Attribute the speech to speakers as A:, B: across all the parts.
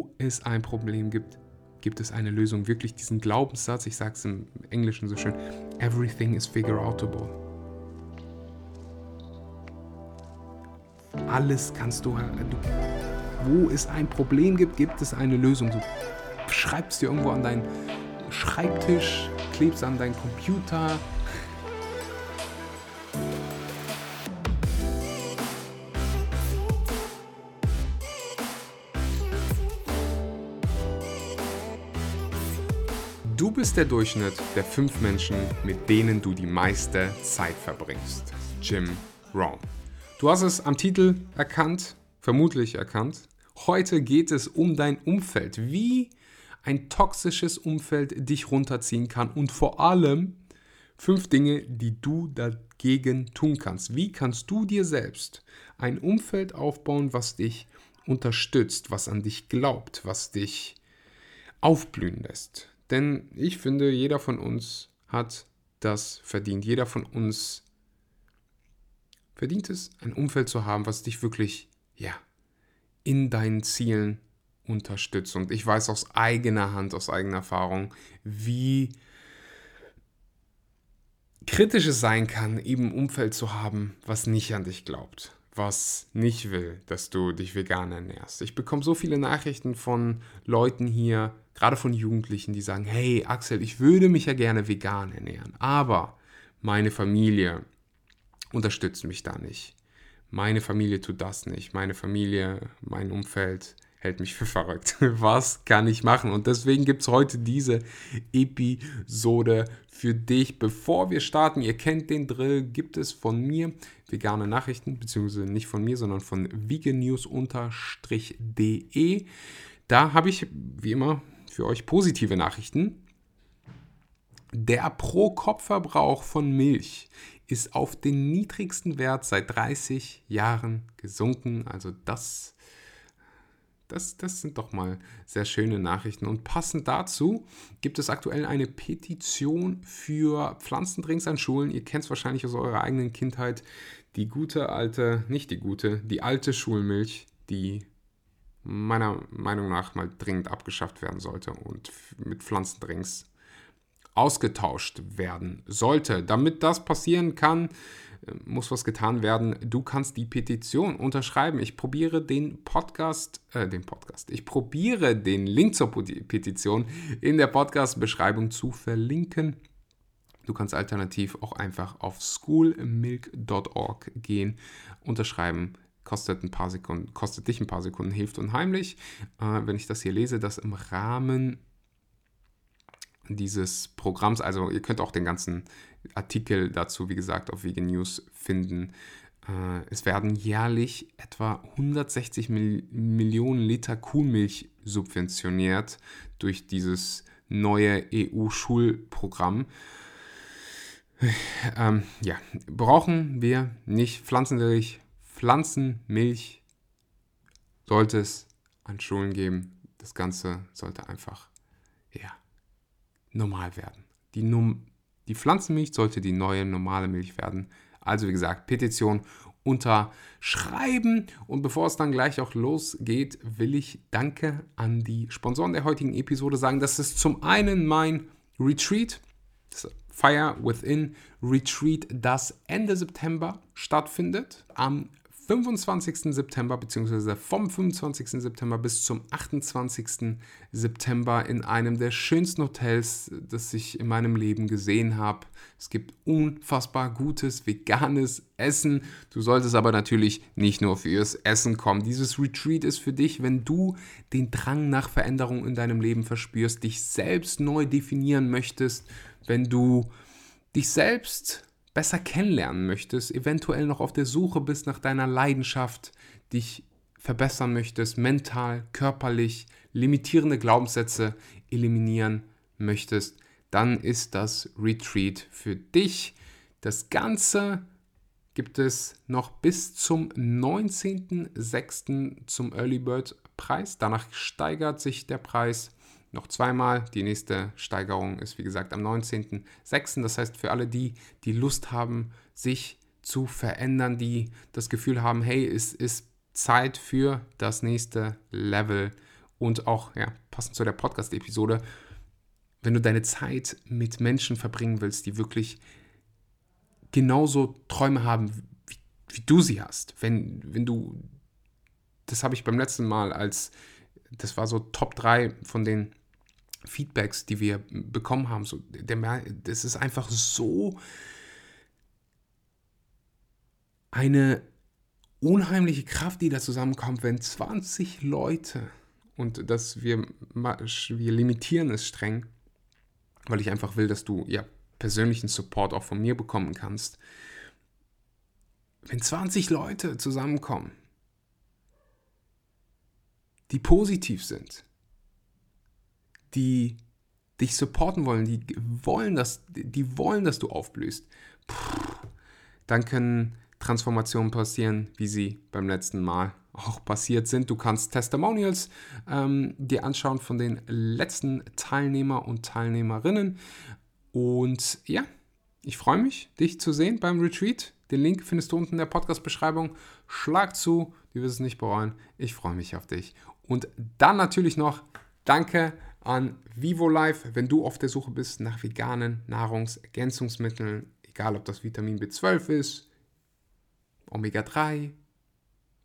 A: wo es ein Problem gibt, gibt es eine Lösung. Wirklich diesen Glaubenssatz, ich sage es im Englischen so schön, everything is figure outable. Alles kannst du, du, wo es ein Problem gibt, gibt es eine Lösung. Du schreibst dir irgendwo an deinen Schreibtisch, klebst an deinen Computer, Du bist der Durchschnitt der fünf Menschen, mit denen du die meiste Zeit verbringst. Jim Rohn. Du hast es am Titel erkannt, vermutlich erkannt. Heute geht es um dein Umfeld, wie ein toxisches Umfeld dich runterziehen kann und vor allem fünf Dinge, die du dagegen tun kannst. Wie kannst du dir selbst ein Umfeld aufbauen, was dich unterstützt, was an dich glaubt, was dich aufblühen lässt? Denn ich finde, jeder von uns hat das verdient. Jeder von uns verdient es, ein Umfeld zu haben, was dich wirklich, ja, in deinen Zielen unterstützt. Und ich weiß aus eigener Hand, aus eigener Erfahrung, wie kritisch es sein kann, eben ein Umfeld zu haben, was nicht an dich glaubt, was nicht will, dass du dich vegan ernährst. Ich bekomme so viele Nachrichten von Leuten hier, gerade von Jugendlichen, die sagen, hey Axel, ich würde mich ja gerne vegan ernähren, aber meine Familie unterstützt mich da nicht. Meine Familie tut das nicht. Meine Familie, mein Umfeld hält mich für verrückt. Was kann ich machen? Und deswegen gibt es heute diese Episode für dich. Bevor wir starten, ihr kennt den Drill, gibt es von mir vegane Nachrichten, beziehungsweise nicht von mir, sondern von veganews-de. Da habe ich, wie immer, für euch positive Nachrichten. Der Pro-Kopf-Verbrauch von Milch ist auf den niedrigsten Wert seit 30 Jahren gesunken. Also das, das, das sind doch mal sehr schöne Nachrichten. Und passend dazu gibt es aktuell eine Petition für Pflanzendrinks an Schulen. Ihr kennt es wahrscheinlich aus eurer eigenen Kindheit. Die gute alte, nicht die gute, die alte Schulmilch, die meiner Meinung nach mal dringend abgeschafft werden sollte und mit Pflanzendrinks ausgetauscht werden sollte. Damit das passieren kann, äh, muss was getan werden. Du kannst die Petition unterschreiben. Ich probiere den Podcast, äh, den Podcast, ich probiere den Link zur Petition in der Podcast-Beschreibung zu verlinken. Du kannst alternativ auch einfach auf schoolmilk.org gehen, unterschreiben, kostet ein paar Sekunden, kostet dich ein paar Sekunden, hilft unheimlich. Äh, wenn ich das hier lese, dass im Rahmen dieses Programms, also ihr könnt auch den ganzen Artikel dazu, wie gesagt, auf Vegan News finden. Äh, es werden jährlich etwa 160 Mil Millionen Liter Kuhmilch subventioniert durch dieses neue EU-Schulprogramm. Ähm, ja, brauchen wir nicht Pflanzenmilch, Pflanzenmilch sollte es an Schulen geben. Das Ganze sollte einfach ja, normal werden. Die, Num die Pflanzenmilch sollte die neue normale Milch werden. Also wie gesagt, Petition unterschreiben. Und bevor es dann gleich auch losgeht, will ich Danke an die Sponsoren der heutigen Episode sagen. Das ist zum einen mein Retreat, das Fire Within Retreat, das Ende September stattfindet. Am 25. September bzw. vom 25. September bis zum 28. September in einem der schönsten Hotels, das ich in meinem Leben gesehen habe. Es gibt unfassbar gutes veganes Essen. Du solltest aber natürlich nicht nur fürs Essen kommen. Dieses Retreat ist für dich, wenn du den Drang nach Veränderung in deinem Leben verspürst, dich selbst neu definieren möchtest, wenn du dich selbst besser kennenlernen möchtest, eventuell noch auf der Suche bist nach deiner Leidenschaft, dich verbessern möchtest, mental, körperlich, limitierende Glaubenssätze eliminieren möchtest, dann ist das Retreat für dich. Das Ganze gibt es noch bis zum 19.06. zum Early Bird Preis. Danach steigert sich der Preis noch zweimal. Die nächste Steigerung ist, wie gesagt, am 19.06. Das heißt, für alle die, die Lust haben, sich zu verändern, die das Gefühl haben, hey, es ist Zeit für das nächste Level Und auch, ja, passend zu der Podcast-Episode, wenn du deine Zeit mit Menschen verbringen willst, die wirklich genauso Träume haben, wie, wie du sie hast. Wenn, wenn du, das habe ich beim letzten Mal als, das war so Top 3 von den Feedbacks, die wir bekommen haben. So, der, das ist einfach so eine unheimliche Kraft, die da zusammenkommt, wenn 20 Leute, und das wir, wir limitieren es streng, weil ich einfach will, dass du ja persönlichen Support auch von mir bekommen kannst. Wenn 20 Leute zusammenkommen, die positiv sind, die dich supporten wollen, die wollen, dass, die wollen, dass du aufblühst, dann können Transformationen passieren, wie sie beim letzten Mal auch passiert sind. Du kannst Testimonials ähm, dir anschauen von den letzten Teilnehmer und Teilnehmerinnen. Und ja, ich freue mich, dich zu sehen beim Retreat. Den Link findest du unten in der Podcast-Beschreibung. Schlag zu, du wirst es nicht bereuen. Ich freue mich auf dich. Und dann natürlich noch Danke an Vivo Life, wenn du auf der Suche bist nach veganen Nahrungsergänzungsmitteln, egal ob das Vitamin B12 ist, Omega-3,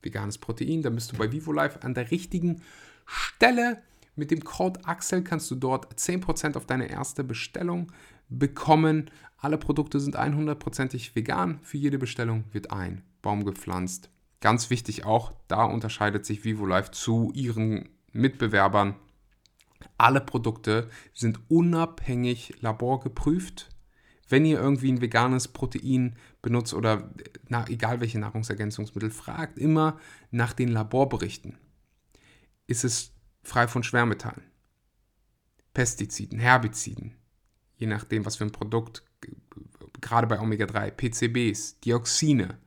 A: veganes Protein, dann bist du bei Vivo Life an der richtigen Stelle. Mit dem Code Axel kannst du dort 10% auf deine erste Bestellung bekommen. Alle Produkte sind 100%ig vegan. Für jede Bestellung wird ein Baum gepflanzt. Ganz wichtig auch, da unterscheidet sich Vivo Life zu ihren Mitbewerbern. Alle Produkte sind unabhängig laborgeprüft wenn ihr irgendwie ein veganes Protein benutzt oder na, egal welche Nahrungsergänzungsmittel, fragt immer nach den Laborberichten. Ist es frei von Schwermetallen, Pestiziden, Herbiziden, je nachdem, was für ein Produkt, gerade bei Omega-3, PCBs, Dioxine,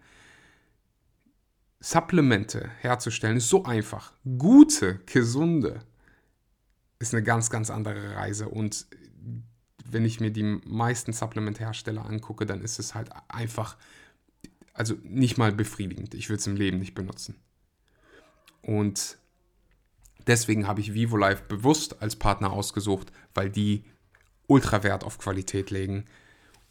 A: Supplemente herzustellen, ist so einfach. Gute, gesunde ist eine ganz, ganz andere Reise und wenn ich mir die meisten Supplementhersteller angucke, dann ist es halt einfach, also nicht mal befriedigend. Ich würde es im Leben nicht benutzen. Und deswegen habe ich VivoLife bewusst als Partner ausgesucht, weil die Ultrawert auf Qualität legen.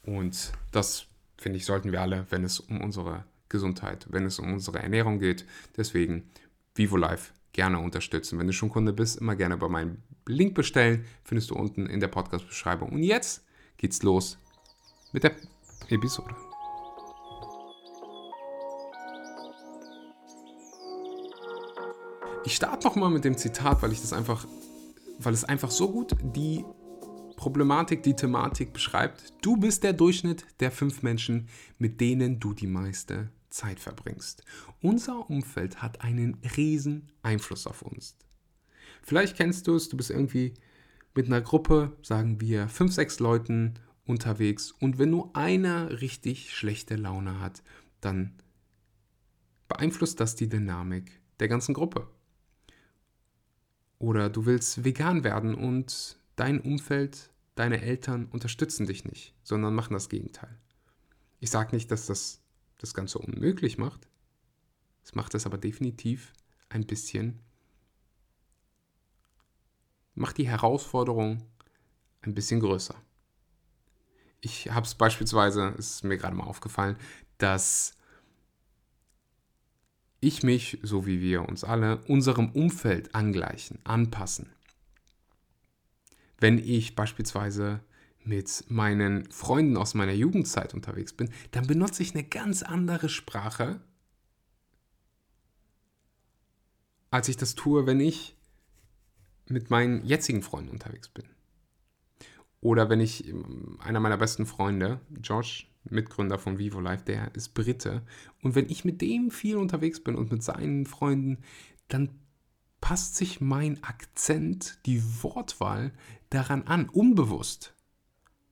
A: Und das, finde ich, sollten wir alle, wenn es um unsere Gesundheit, wenn es um unsere Ernährung geht. Deswegen VivoLife gerne unterstützen. Wenn du schon Kunde bist, immer gerne bei meinem Link bestellen. Findest du unten in der Podcast-Beschreibung. Und jetzt geht's los mit der Episode. Ich starte nochmal mit dem Zitat, weil ich das einfach, weil es einfach so gut die Problematik, die Thematik beschreibt. Du bist der Durchschnitt der fünf Menschen, mit denen du die meiste Zeit verbringst. Unser Umfeld hat einen riesen Einfluss auf uns. Vielleicht kennst du es, du bist irgendwie mit einer Gruppe, sagen wir fünf, sechs Leuten unterwegs und wenn nur einer richtig schlechte Laune hat, dann beeinflusst das die Dynamik der ganzen Gruppe. Oder du willst vegan werden und dein Umfeld, deine Eltern unterstützen dich nicht, sondern machen das Gegenteil. Ich sage nicht, dass das das Ganze unmöglich macht. Es macht es aber definitiv ein bisschen, macht die Herausforderung ein bisschen größer. Ich habe es beispielsweise, es ist mir gerade mal aufgefallen, dass ich mich, so wie wir uns alle, unserem Umfeld angleichen, anpassen. Wenn ich beispielsweise mit meinen Freunden aus meiner Jugendzeit unterwegs bin, dann benutze ich eine ganz andere Sprache, als ich das tue, wenn ich mit meinen jetzigen Freunden unterwegs bin. Oder wenn ich, einer meiner besten Freunde, Josh, Mitgründer von Vivo Life, der ist Brite. Und wenn ich mit dem viel unterwegs bin und mit seinen Freunden, dann passt sich mein Akzent, die Wortwahl daran an, unbewusst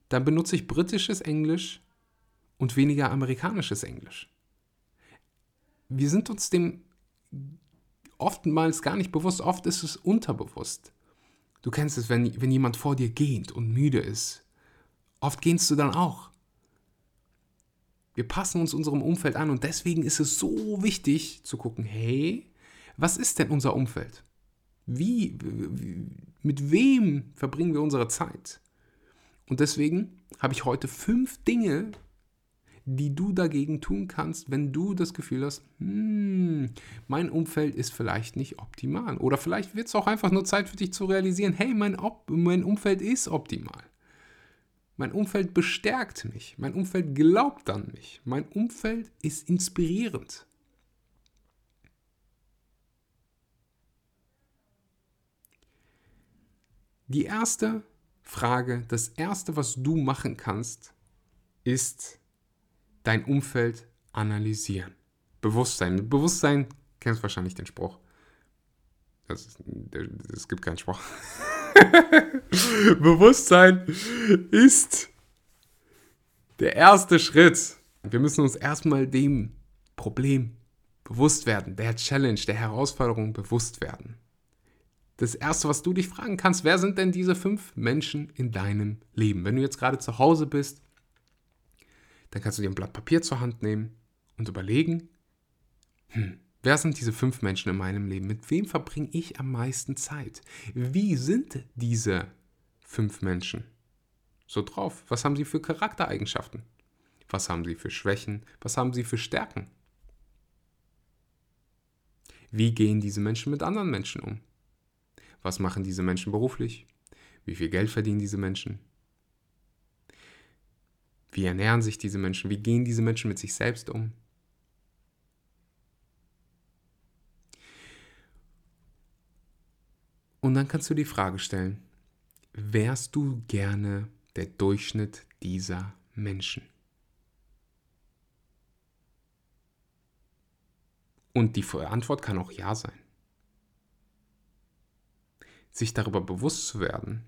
A: dann benutze ich britisches Englisch und weniger amerikanisches Englisch. Wir sind uns dem oftmals gar nicht bewusst, oft ist es unterbewusst. Du kennst es, wenn, wenn jemand vor dir gähnt und müde ist. Oft gähnst du dann auch. Wir passen uns unserem Umfeld an und deswegen ist es so wichtig zu gucken, hey, was ist denn unser Umfeld? Wie, mit wem verbringen wir unsere Zeit? Und deswegen habe ich heute fünf Dinge, die du dagegen tun kannst, wenn du das Gefühl hast, hm, mein Umfeld ist vielleicht nicht optimal. Oder vielleicht wird es auch einfach nur Zeit für dich zu realisieren, hey, mein, Op mein Umfeld ist optimal. Mein Umfeld bestärkt mich. Mein Umfeld glaubt an mich. Mein Umfeld ist inspirierend. Die erste Frage, das erste, was du machen kannst, ist dein Umfeld analysieren. Bewusstsein. Bewusstsein, kennst wahrscheinlich den Spruch. Es gibt keinen Spruch. Bewusstsein ist der erste Schritt. Wir müssen uns erstmal dem Problem bewusst werden, der Challenge, der Herausforderung bewusst werden. Das erste, was du dich fragen kannst, wer sind denn diese fünf Menschen in deinem Leben? Wenn du jetzt gerade zu Hause bist, dann kannst du dir ein Blatt Papier zur Hand nehmen und überlegen, hm, wer sind diese fünf Menschen in meinem Leben? Mit wem verbringe ich am meisten Zeit? Wie sind diese fünf Menschen so drauf? Was haben sie für Charaktereigenschaften? Was haben sie für Schwächen? Was haben sie für Stärken? Wie gehen diese Menschen mit anderen Menschen um? Was machen diese Menschen beruflich? Wie viel Geld verdienen diese Menschen? Wie ernähren sich diese Menschen? Wie gehen diese Menschen mit sich selbst um? Und dann kannst du die Frage stellen, wärst du gerne der Durchschnitt dieser Menschen? Und die Antwort kann auch ja sein. Sich darüber bewusst zu werden,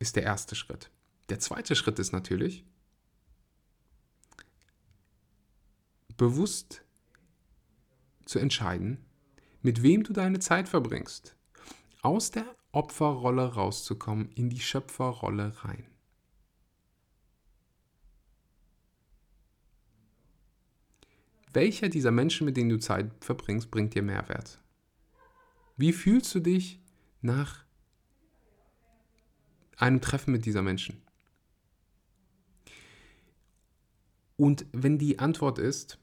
A: ist der erste Schritt. Der zweite Schritt ist natürlich, bewusst zu entscheiden, mit wem du deine Zeit verbringst. Aus der Opferrolle rauszukommen, in die Schöpferrolle rein. Welcher dieser Menschen, mit denen du Zeit verbringst, bringt dir Mehrwert? Wie fühlst du dich nach einem Treffen mit dieser Menschen? Und wenn die Antwort ist,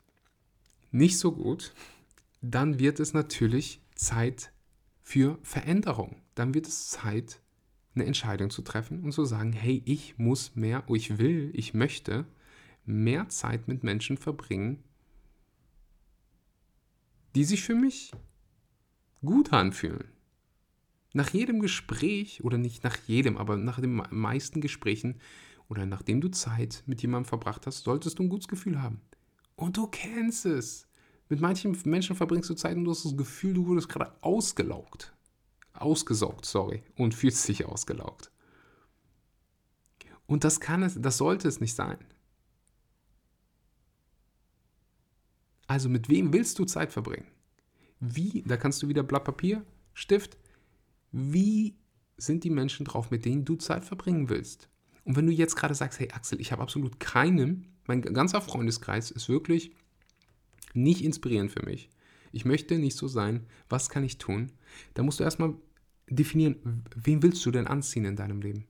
A: nicht so gut, dann wird es natürlich Zeit für Veränderung. Dann wird es Zeit, eine Entscheidung zu treffen und zu sagen, hey, ich muss mehr, oh, ich will, ich möchte mehr Zeit mit Menschen verbringen, die sich für mich gut anfühlen. Nach jedem Gespräch, oder nicht nach jedem, aber nach den meisten Gesprächen oder nachdem du Zeit mit jemandem verbracht hast, solltest du ein gutes Gefühl haben. Und du kennst es. Mit manchen Menschen verbringst du Zeit und du hast das Gefühl, du wurdest gerade ausgelaugt. Ausgesaugt, sorry. Und fühlst dich ausgelaugt. Und das kann es, das sollte es nicht sein. Also mit wem willst du Zeit verbringen? Wie, da kannst du wieder Blatt Papier, Stift. Wie sind die Menschen drauf, mit denen du Zeit verbringen willst? Und wenn du jetzt gerade sagst, hey Axel, ich habe absolut keinen mein ganzer Freundeskreis ist wirklich nicht inspirierend für mich. Ich möchte nicht so sein. Was kann ich tun? Da musst du erstmal definieren, wen willst du denn anziehen in deinem Leben?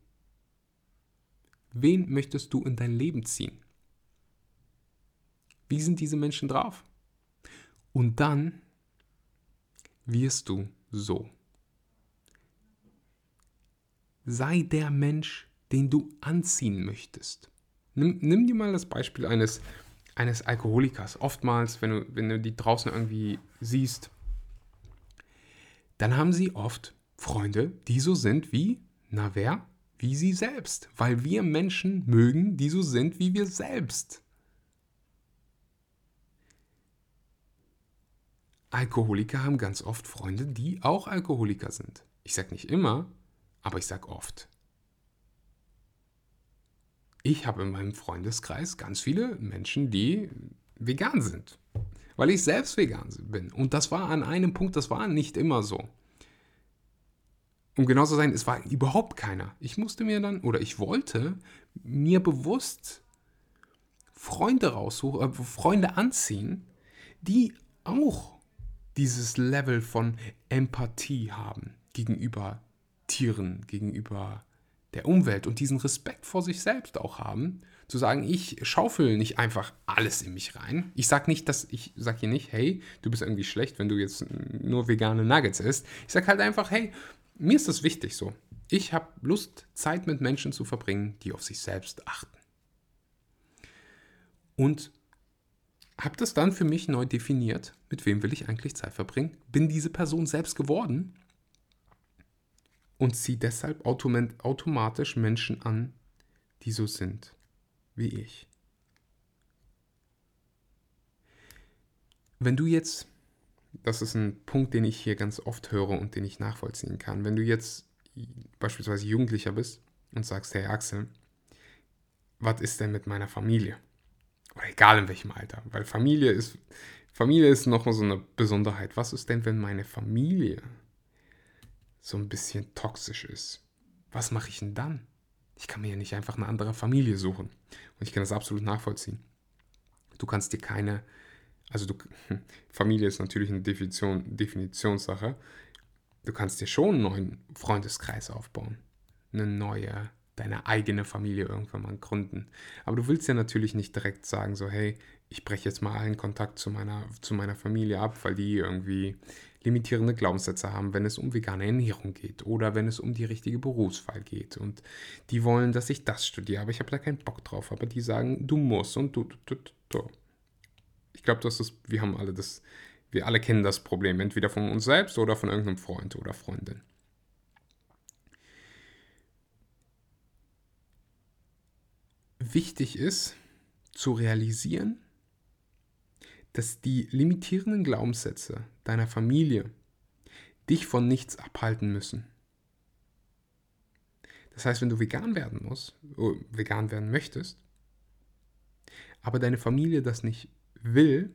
A: Wen möchtest du in dein Leben ziehen? Wie sind diese Menschen drauf? Und dann wirst du so. Sei der Mensch, den du anziehen möchtest. Nimm, nimm dir mal das Beispiel eines, eines Alkoholikers. Oftmals, wenn du, wenn du die draußen irgendwie siehst, dann haben sie oft Freunde, die so sind wie, na wer? Wie sie selbst. Weil wir Menschen mögen, die so sind wie wir selbst. Alkoholiker haben ganz oft Freunde, die auch Alkoholiker sind. Ich sage nicht immer, aber ich sage oft ich habe in meinem Freundeskreis ganz viele Menschen, die vegan sind. Weil ich selbst vegan bin. Und das war an einem Punkt, das war nicht immer so. Um genau zu sein, es war überhaupt keiner. Ich musste mir dann, oder ich wollte mir bewusst Freunde raussuchen, äh, Freunde anziehen, die auch dieses Level von Empathie haben gegenüber Tieren, gegenüber der Umwelt und diesen Respekt vor sich selbst auch haben, zu sagen, ich schaufel nicht einfach alles in mich rein. Ich sage nicht, dass ich sage hier nicht, hey, du bist irgendwie schlecht, wenn du jetzt nur vegane Nuggets isst. Ich sage halt einfach, hey, mir ist das wichtig so. Ich habe Lust, Zeit mit Menschen zu verbringen, die auf sich selbst achten. Und habe das dann für mich neu definiert, mit wem will ich eigentlich Zeit verbringen, bin diese Person selbst geworden und ziehe deshalb automatisch Menschen an, die so sind wie ich. Wenn du jetzt, das ist ein Punkt, den ich hier ganz oft höre und den ich nachvollziehen kann, wenn du jetzt beispielsweise Jugendlicher bist und sagst, hey Axel, was ist denn mit meiner Familie? Oder egal in welchem Alter, weil Familie ist, Familie ist noch so eine Besonderheit. Was ist denn, wenn meine Familie so ein bisschen toxisch ist? Was mache ich denn dann? Ich kann mir ja nicht einfach eine andere Familie suchen. Und ich kann das absolut nachvollziehen. Du kannst dir keine, also du, Familie ist natürlich eine Definition, Definitionssache. Du kannst dir schon einen neuen Freundeskreis aufbauen. Eine neue deine eigene Familie irgendwann mal gründen. Aber du willst ja natürlich nicht direkt sagen, so, hey, ich breche jetzt mal allen Kontakt zu meiner, zu meiner Familie ab, weil die irgendwie limitierende Glaubenssätze haben, wenn es um vegane Ernährung geht oder wenn es um die richtige Berufswahl geht. Und die wollen, dass ich das studiere, aber ich habe da keinen Bock drauf. Aber die sagen, du musst und du, du, du, du. Ich glaube, das ist, wir haben alle das, wir alle kennen das Problem, entweder von uns selbst oder von irgendeinem Freund oder Freundin. wichtig ist zu realisieren, dass die limitierenden Glaubenssätze deiner Familie dich von nichts abhalten müssen. Das heißt, wenn du vegan werden musst, oh, vegan werden möchtest, aber deine Familie das nicht will,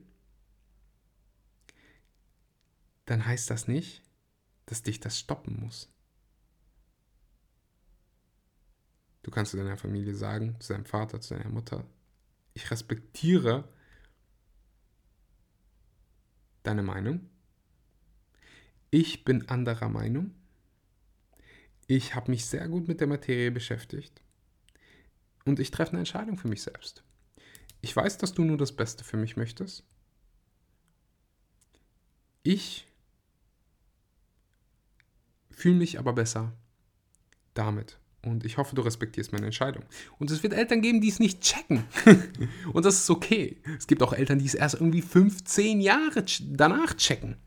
A: dann heißt das nicht, dass dich das stoppen muss. Du kannst zu deiner Familie sagen, zu deinem Vater, zu deiner Mutter, ich respektiere deine Meinung. Ich bin anderer Meinung. Ich habe mich sehr gut mit der Materie beschäftigt. Und ich treffe eine Entscheidung für mich selbst. Ich weiß, dass du nur das Beste für mich möchtest. Ich fühle mich aber besser damit. Und ich hoffe, du respektierst meine Entscheidung. Und es wird Eltern geben, die es nicht checken. und das ist okay. Es gibt auch Eltern, die es erst irgendwie 15 Jahre danach checken.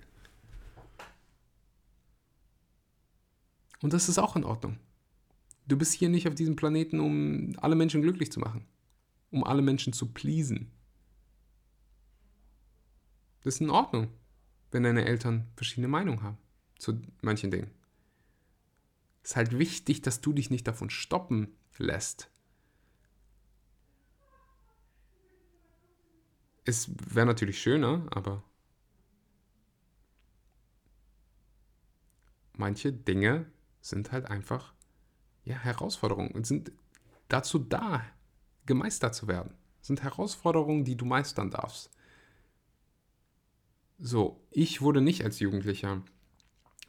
A: Und das ist auch in Ordnung. Du bist hier nicht auf diesem Planeten, um alle Menschen glücklich zu machen. Um alle Menschen zu pleasen. Das ist in Ordnung, wenn deine Eltern verschiedene Meinungen haben zu manchen Dingen ist halt wichtig, dass du dich nicht davon stoppen lässt. Es wäre natürlich schöner, aber manche Dinge sind halt einfach ja, Herausforderungen und sind dazu da, gemeistert zu werden. sind Herausforderungen, die du meistern darfst. So, ich wurde nicht als Jugendlicher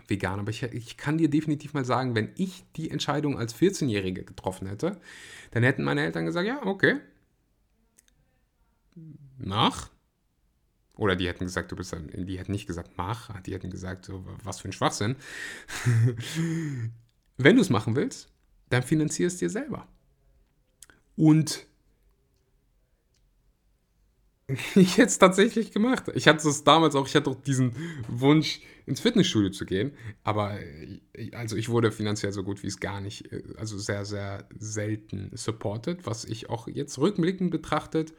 A: vegan. Aber ich, ich kann dir definitiv mal sagen, wenn ich die Entscheidung als 14-Jährige getroffen hätte, dann hätten meine Eltern gesagt, ja, okay. Mach. Oder die hätten gesagt, du bist die hätten nicht gesagt, mach, die hätten gesagt, so, was für ein Schwachsinn. wenn du es machen willst, dann finanzier es dir selber. Und ich hätte es tatsächlich gemacht. Ich hatte es damals auch, ich hatte auch diesen Wunsch, ins Fitnessstudio zu gehen. Aber äh, also ich wurde finanziell so gut wie es gar nicht, äh, also sehr, sehr selten supported, was ich auch jetzt rückblickend betrachtet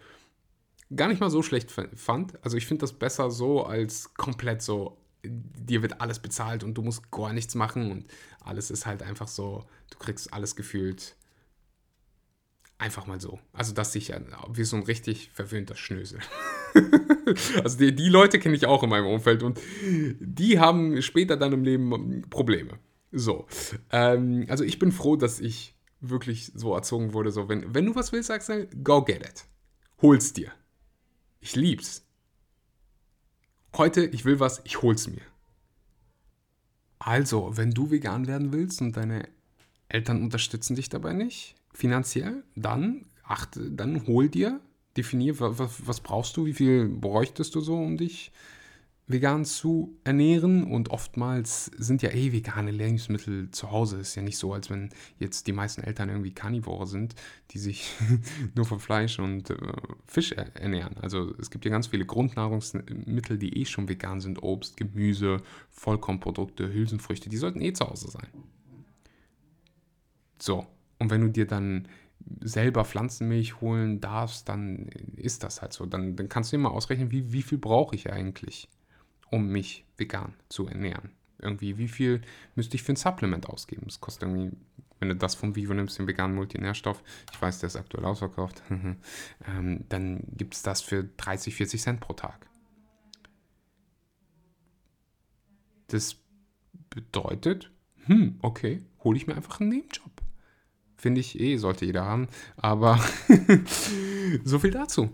A: gar nicht mal so schlecht fand. Also ich finde das besser so als komplett so, dir wird alles bezahlt und du musst gar nichts machen und alles ist halt einfach so, du kriegst alles gefühlt Einfach mal so. Also, dass ich wie so ein richtig verwöhnter Schnösel. also, die, die Leute kenne ich auch in meinem Umfeld und die haben später dann im Leben Probleme. So. Ähm, also, ich bin froh, dass ich wirklich so erzogen wurde. So, wenn, wenn du was willst, sagst du, go get it. Hol's dir. Ich lieb's. heute, ich will was, ich hol's mir. Also, wenn du vegan werden willst und deine Eltern unterstützen dich dabei nicht, finanziell, dann achte, dann hol dir, definier, was, was brauchst du, wie viel bräuchtest du so, um dich vegan zu ernähren und oftmals sind ja eh vegane Lebensmittel zu Hause. Ist ja nicht so, als wenn jetzt die meisten Eltern irgendwie Karnivore sind, die sich nur von Fleisch und äh, Fisch ernähren. Also es gibt ja ganz viele Grundnahrungsmittel, die eh schon vegan sind. Obst, Gemüse, Vollkornprodukte, Hülsenfrüchte, die sollten eh zu Hause sein. So, und wenn du dir dann selber Pflanzenmilch holen darfst, dann ist das halt so. Dann, dann kannst du dir mal ausrechnen, wie, wie viel brauche ich eigentlich, um mich vegan zu ernähren. Irgendwie, wie viel müsste ich für ein Supplement ausgeben? Das kostet irgendwie, wenn du das vom Vivo nimmst, den veganen Multinährstoff, ich weiß, der ist aktuell ausverkauft, ähm, dann gibt es das für 30, 40 Cent pro Tag. Das bedeutet, hm, okay, hole ich mir einfach einen Nebenjob. Finde ich eh, sollte jeder haben. Aber so viel dazu.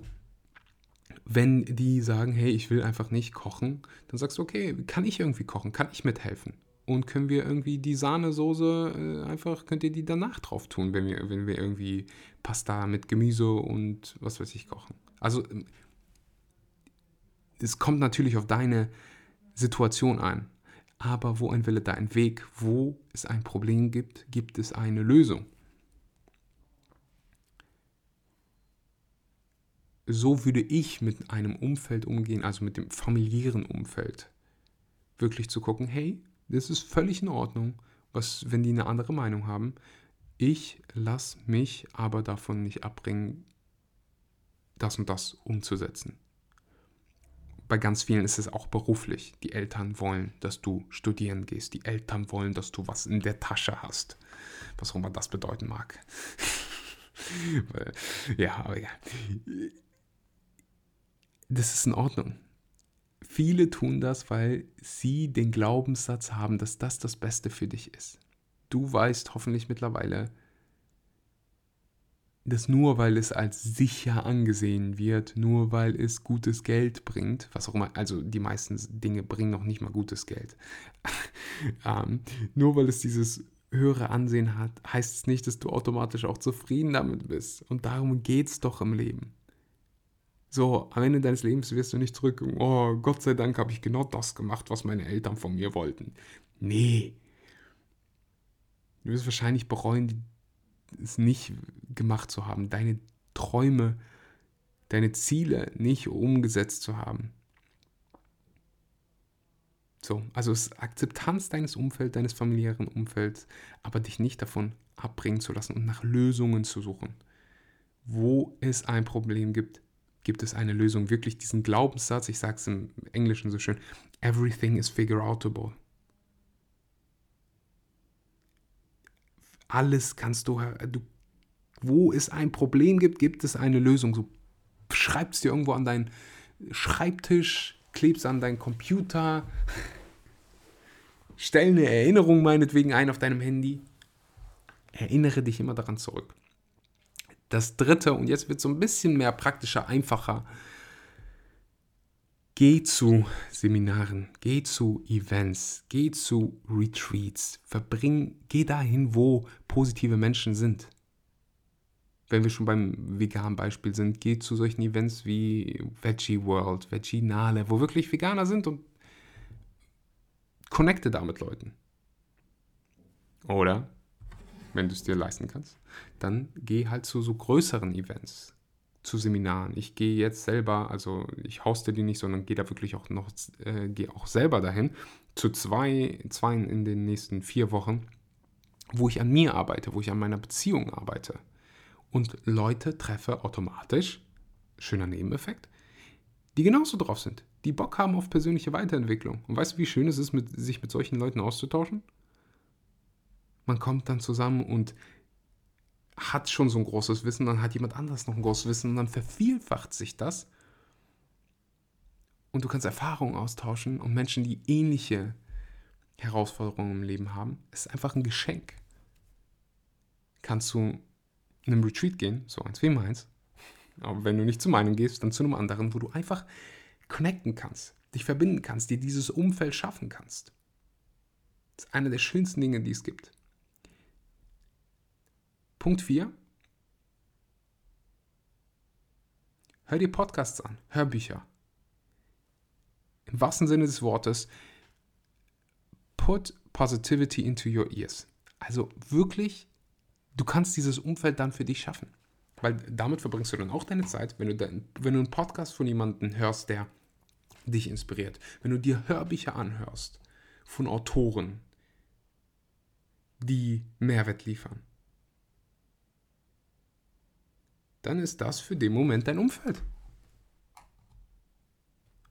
A: Wenn die sagen, hey, ich will einfach nicht kochen, dann sagst du, okay, kann ich irgendwie kochen? Kann ich mithelfen? Und können wir irgendwie die Sahnesoße äh, einfach, könnt ihr die danach drauf tun, wenn wir, wenn wir irgendwie Pasta mit Gemüse und was weiß ich kochen? Also, ähm, es kommt natürlich auf deine Situation ein. Aber wo ein Wille, da ein Weg. Wo es ein Problem gibt, gibt es eine Lösung. So würde ich mit einem Umfeld umgehen, also mit dem familiären Umfeld. Wirklich zu gucken, hey, das ist völlig in Ordnung, was, wenn die eine andere Meinung haben. Ich lasse mich aber davon nicht abbringen, das und das umzusetzen. Bei ganz vielen ist es auch beruflich. Die Eltern wollen, dass du studieren gehst. Die Eltern wollen, dass du was in der Tasche hast. Was auch immer das bedeuten mag. ja, aber ja das ist in Ordnung. Viele tun das, weil sie den Glaubenssatz haben, dass das das Beste für dich ist. Du weißt hoffentlich mittlerweile, dass nur weil es als sicher angesehen wird, nur weil es gutes Geld bringt, was auch immer, also die meisten Dinge bringen noch nicht mal gutes Geld, ähm, nur weil es dieses höhere Ansehen hat, heißt es nicht, dass du automatisch auch zufrieden damit bist. Und darum geht es doch im Leben. So, am Ende deines Lebens wirst du nicht zurück, oh, Gott sei Dank habe ich genau das gemacht, was meine Eltern von mir wollten. Nee. Du wirst wahrscheinlich bereuen, es nicht gemacht zu haben, deine Träume, deine Ziele nicht umgesetzt zu haben. So, also es ist Akzeptanz deines Umfelds, deines familiären Umfelds, aber dich nicht davon abbringen zu lassen und nach Lösungen zu suchen. Wo es ein Problem gibt, gibt es eine Lösung. Wirklich diesen Glaubenssatz, ich sage es im Englischen so schön, everything is figure outable. Alles kannst du, du, wo es ein Problem gibt, gibt es eine Lösung. So schreibst es dir irgendwo an deinen Schreibtisch, klebst an deinen Computer, stell eine Erinnerung meinetwegen ein auf deinem Handy. Erinnere dich immer daran zurück. Das dritte, und jetzt wird es so ein bisschen mehr praktischer, einfacher. Geh zu Seminaren, geh zu Events, geh zu Retreats, verbring, geh dahin, wo positive Menschen sind. Wenn wir schon beim veganen Beispiel sind, geh zu solchen Events wie Veggie World, Veginale, wo wirklich Veganer sind und connecte da mit Leuten. Oder wenn du es dir leisten kannst, dann geh halt zu so größeren Events, zu Seminaren. Ich gehe jetzt selber, also ich hoste die nicht, sondern gehe da wirklich auch noch, äh, gehe auch selber dahin, zu zwei, zwei in den nächsten vier Wochen, wo ich an mir arbeite, wo ich an meiner Beziehung arbeite. Und Leute treffe automatisch, schöner Nebeneffekt, die genauso drauf sind, die Bock haben auf persönliche Weiterentwicklung. Und weißt du, wie schön es ist, mit, sich mit solchen Leuten auszutauschen? Man kommt dann zusammen und hat schon so ein großes Wissen, dann hat jemand anderes noch ein großes Wissen und dann vervielfacht sich das. Und du kannst Erfahrungen austauschen und Menschen, die ähnliche Herausforderungen im Leben haben, ist einfach ein Geschenk. Kannst du in einem Retreat gehen, so eins wie meins, aber wenn du nicht zu meinem gehst, dann zu einem anderen, wo du einfach connecten kannst. dich verbinden kannst, dir dieses Umfeld schaffen kannst. Das ist eine der schönsten Dinge, die es gibt. Punkt 4. Hör dir Podcasts an, Hörbücher. Im wahrsten Sinne des Wortes, put positivity into your ears. Also wirklich, du kannst dieses Umfeld dann für dich schaffen. Weil damit verbringst du dann auch deine Zeit, wenn du, dann, wenn du einen Podcast von jemandem hörst, der dich inspiriert. Wenn du dir Hörbücher anhörst von Autoren, die Mehrwert liefern. Dann ist das für den Moment dein Umfeld.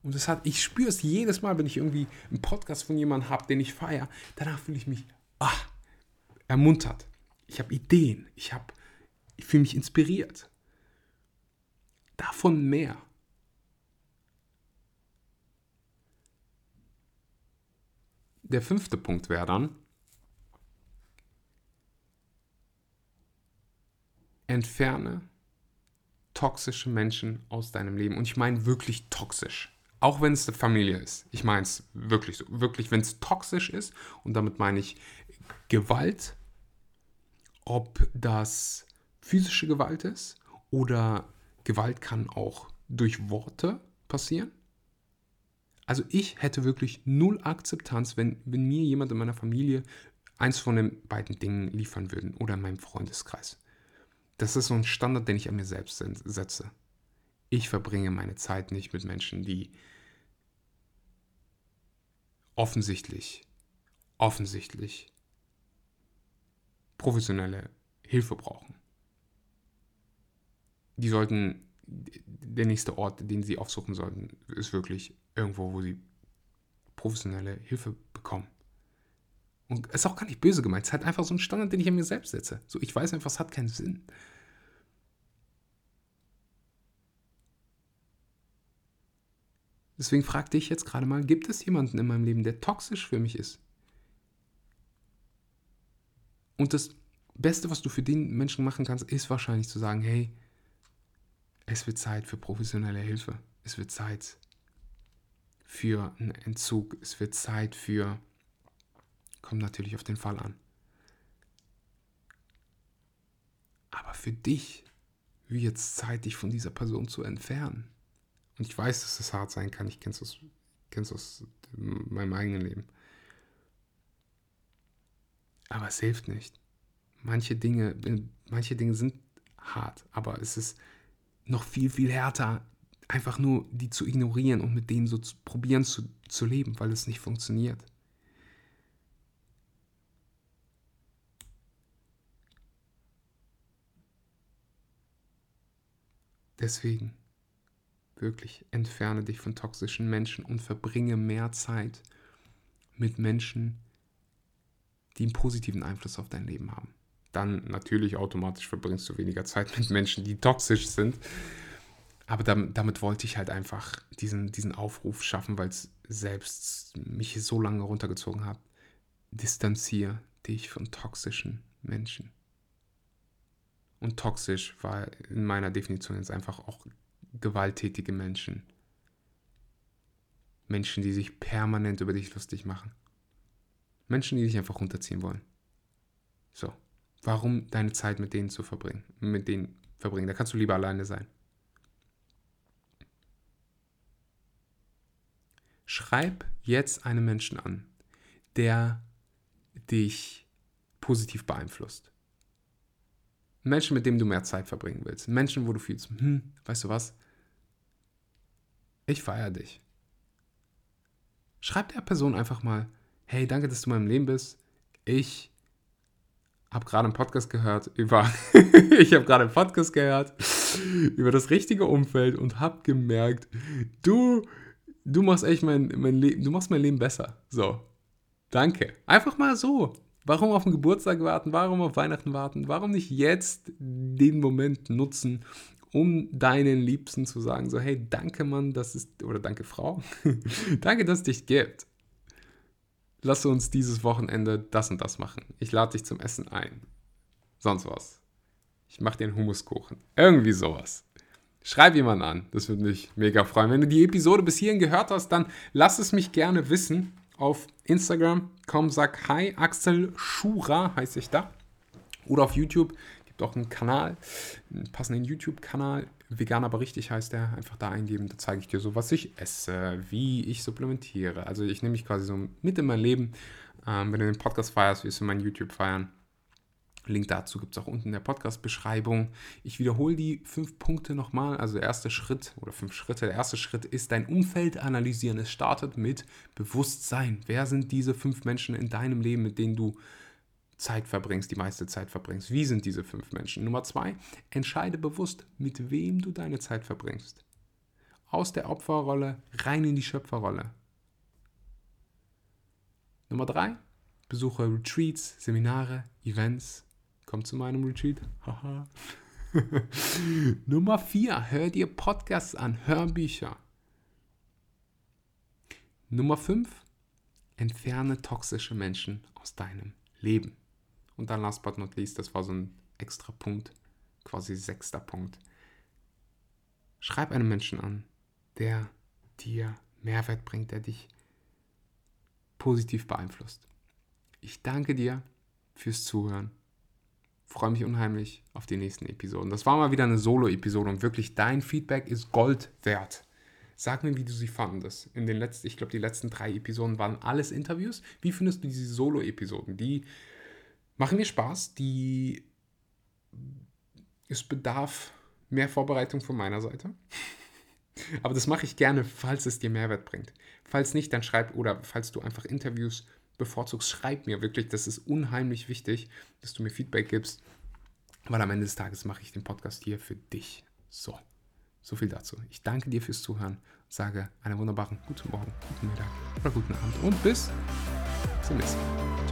A: Und das hat, ich spüre es jedes Mal, wenn ich irgendwie einen Podcast von jemandem habe, den ich feiere. Danach fühle ich mich ah, ermuntert. Ich habe Ideen. Ich, hab, ich fühle mich inspiriert. Davon mehr. Der fünfte Punkt wäre dann, entferne toxische Menschen aus deinem Leben. Und ich meine wirklich toxisch. Auch wenn es eine Familie ist. Ich meine es wirklich so. Wirklich, wenn es toxisch ist, und damit meine ich Gewalt, ob das physische Gewalt ist oder Gewalt kann auch durch Worte passieren. Also ich hätte wirklich null Akzeptanz, wenn, wenn mir jemand in meiner Familie eins von den beiden Dingen liefern würden oder in meinem Freundeskreis. Das ist so ein Standard, den ich an mir selbst setze. Ich verbringe meine Zeit nicht mit Menschen, die offensichtlich, offensichtlich professionelle Hilfe brauchen. Die sollten, der nächste Ort, den sie aufsuchen sollten, ist wirklich irgendwo, wo sie professionelle Hilfe bekommen. Und es ist auch gar nicht böse gemeint. Es ist halt einfach so ein Standard, den ich an mir selbst setze. So, ich weiß einfach, es hat keinen Sinn. Deswegen fragte ich jetzt gerade mal, gibt es jemanden in meinem Leben, der toxisch für mich ist? Und das Beste, was du für den Menschen machen kannst, ist wahrscheinlich zu sagen, hey, es wird Zeit für professionelle Hilfe. Es wird Zeit für einen Entzug. Es wird Zeit für Kommt natürlich auf den Fall an. Aber für dich wird es Zeit, dich von dieser Person zu entfernen. Und ich weiß, dass das hart sein kann. Ich kenne es aus, aus meinem eigenen Leben. Aber es hilft nicht. Manche Dinge, manche Dinge sind hart, aber es ist noch viel, viel härter, einfach nur die zu ignorieren und mit denen so zu probieren zu, zu leben, weil es nicht funktioniert. Deswegen, wirklich, entferne dich von toxischen Menschen und verbringe mehr Zeit mit Menschen, die einen positiven Einfluss auf dein Leben haben. Dann natürlich automatisch verbringst du weniger Zeit mit Menschen, die toxisch sind. Aber damit, damit wollte ich halt einfach diesen, diesen Aufruf schaffen, weil es selbst mich so lange runtergezogen hat. Distanziere dich von toxischen Menschen. Und toxisch war in meiner Definition jetzt einfach auch gewalttätige Menschen. Menschen, die sich permanent über dich lustig machen. Menschen, die dich einfach runterziehen wollen. So. Warum deine Zeit mit denen zu verbringen? Mit denen verbringen. Da kannst du lieber alleine sein. Schreib jetzt einen Menschen an, der dich positiv beeinflusst. Menschen, mit denen du mehr Zeit verbringen willst. Menschen, wo du fühlst, hm, weißt du was? Ich feiere dich. Schreib der Person einfach mal, hey, danke, dass du in meinem Leben bist. Ich habe gerade einen Podcast gehört über, ich habe gerade einen Podcast gehört über das richtige Umfeld und habe gemerkt, du, du machst echt mein, mein Leben, du machst mein Leben besser. So, danke. Einfach mal so. Warum auf den Geburtstag warten? Warum auf Weihnachten warten? Warum nicht jetzt den Moment nutzen, um deinen Liebsten zu sagen, so hey, danke Mann, das ist, oder danke Frau, danke, dass es dich gibt. Lass uns dieses Wochenende das und das machen. Ich lade dich zum Essen ein. Sonst was. Ich mache dir einen Humuskuchen. Irgendwie sowas. Schreib jemanden an. Das würde mich mega freuen. Wenn du die Episode bis hierhin gehört hast, dann lass es mich gerne wissen. Auf Instagram komm, sag Hi, Axel Schura heiße ich da. Oder auf YouTube gibt auch einen Kanal, einen passenden YouTube-Kanal. Vegan aber richtig heißt der. Einfach da eingeben, da zeige ich dir so, was ich esse, wie ich supplementiere. Also ich nehme mich quasi so mit in mein Leben. Ähm, wenn du den Podcast feierst, wirst du mein YouTube feiern. Link dazu gibt es auch unten in der Podcast-Beschreibung. Ich wiederhole die fünf Punkte nochmal. Also der erste Schritt oder fünf Schritte. Der erste Schritt ist dein Umfeld analysieren. Es startet mit Bewusstsein. Wer sind diese fünf Menschen in deinem Leben, mit denen du Zeit verbringst, die meiste Zeit verbringst? Wie sind diese fünf Menschen? Nummer zwei, entscheide bewusst, mit wem du deine Zeit verbringst. Aus der Opferrolle rein in die Schöpferrolle. Nummer drei, besuche Retreats, Seminare, Events, Komm zu meinem Retreat. Haha. Nummer 4. Hör dir Podcasts an, Hörbücher. Nummer 5. Entferne toxische Menschen aus deinem Leben. Und dann last but not least, das war so ein extra Punkt, quasi sechster Punkt. Schreib einen Menschen an, der dir Mehrwert bringt, der dich positiv beeinflusst. Ich danke dir fürs Zuhören freue mich unheimlich auf die nächsten Episoden. Das war mal wieder eine Solo-Episode und wirklich dein Feedback ist Gold wert. Sag mir, wie du sie fandest. In den letzten, ich glaube, die letzten drei Episoden waren alles Interviews. Wie findest du diese Solo-Episoden? Die machen mir Spaß. Die es bedarf mehr Vorbereitung von meiner Seite. Aber das mache ich gerne, falls es dir Mehrwert bringt. Falls nicht, dann schreib oder falls du einfach Interviews bevorzugst, schreib mir wirklich. Das ist unheimlich wichtig, dass du mir Feedback gibst, weil am Ende des Tages mache ich den Podcast hier für dich. So, so viel dazu. Ich danke dir fürs Zuhören, sage einen wunderbaren guten Morgen, guten Mittag oder guten Abend und bis zum nächsten Mal.